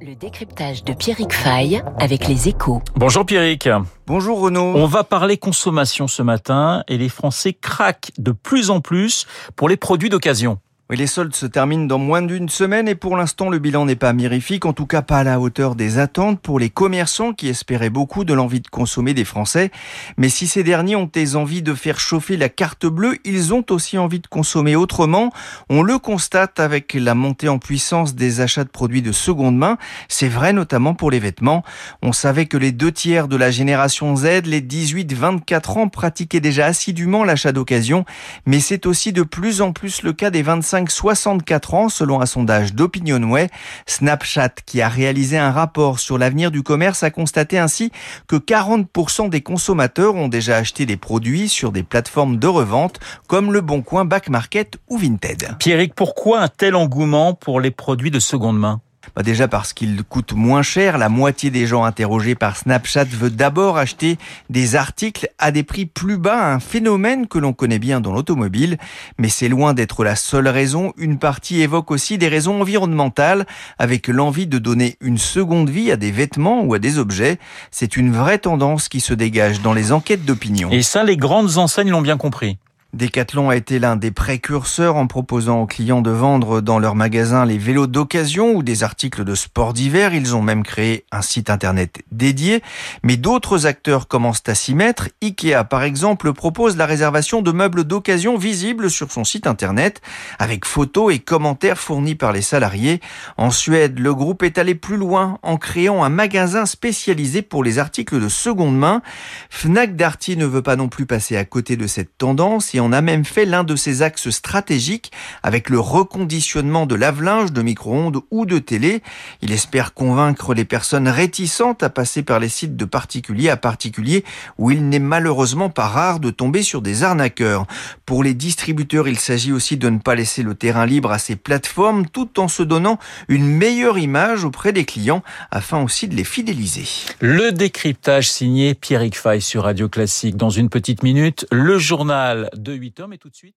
Le décryptage de Pierrick Fay avec les échos. Bonjour Pierrick. Bonjour Renaud. On va parler consommation ce matin et les Français craquent de plus en plus pour les produits d'occasion. Oui, les soldes se terminent dans moins d'une semaine et pour l'instant le bilan n'est pas mirifique, en tout cas pas à la hauteur des attentes pour les commerçants qui espéraient beaucoup de l'envie de consommer des Français. Mais si ces derniers ont des envies de faire chauffer la carte bleue, ils ont aussi envie de consommer autrement. On le constate avec la montée en puissance des achats de produits de seconde main. C'est vrai notamment pour les vêtements. On savait que les deux tiers de la génération Z, les 18-24 ans, pratiquaient déjà assidûment l'achat d'occasion, mais c'est aussi de plus en plus le cas des 25 64 ans selon un sondage d'Opinionway. Snapchat, qui a réalisé un rapport sur l'avenir du commerce, a constaté ainsi que 40% des consommateurs ont déjà acheté des produits sur des plateformes de revente comme Le Bon Coin, Back Market ou Vinted. Pierrick, pourquoi un tel engouement pour les produits de seconde main? Bah déjà parce qu'il coûte moins cher. La moitié des gens interrogés par Snapchat veut d'abord acheter des articles à des prix plus bas, un phénomène que l'on connaît bien dans l'automobile. Mais c'est loin d'être la seule raison. Une partie évoque aussi des raisons environnementales, avec l'envie de donner une seconde vie à des vêtements ou à des objets. C'est une vraie tendance qui se dégage dans les enquêtes d'opinion. Et ça, les grandes enseignes l'ont bien compris. Decathlon a été l'un des précurseurs en proposant aux clients de vendre dans leurs magasins les vélos d'occasion ou des articles de sport d'hiver. Ils ont même créé un site internet dédié. Mais d'autres acteurs commencent à s'y mettre. Ikea, par exemple, propose la réservation de meubles d'occasion visibles sur son site internet avec photos et commentaires fournis par les salariés. En Suède, le groupe est allé plus loin en créant un magasin spécialisé pour les articles de seconde main. Fnac Darty ne veut pas non plus passer à côté de cette tendance et on a même fait l'un de ses axes stratégiques avec le reconditionnement de lave-linge, de micro-ondes ou de télé. Il espère convaincre les personnes réticentes à passer par les sites de particulier à particulier où il n'est malheureusement pas rare de tomber sur des arnaqueurs. Pour les distributeurs, il s'agit aussi de ne pas laisser le terrain libre à ces plateformes tout en se donnant une meilleure image auprès des clients afin aussi de les fidéliser. Le décryptage signé Pierrick Fay sur Radio Classique. Dans une petite minute, le journal de 8 hommes et tout de suite.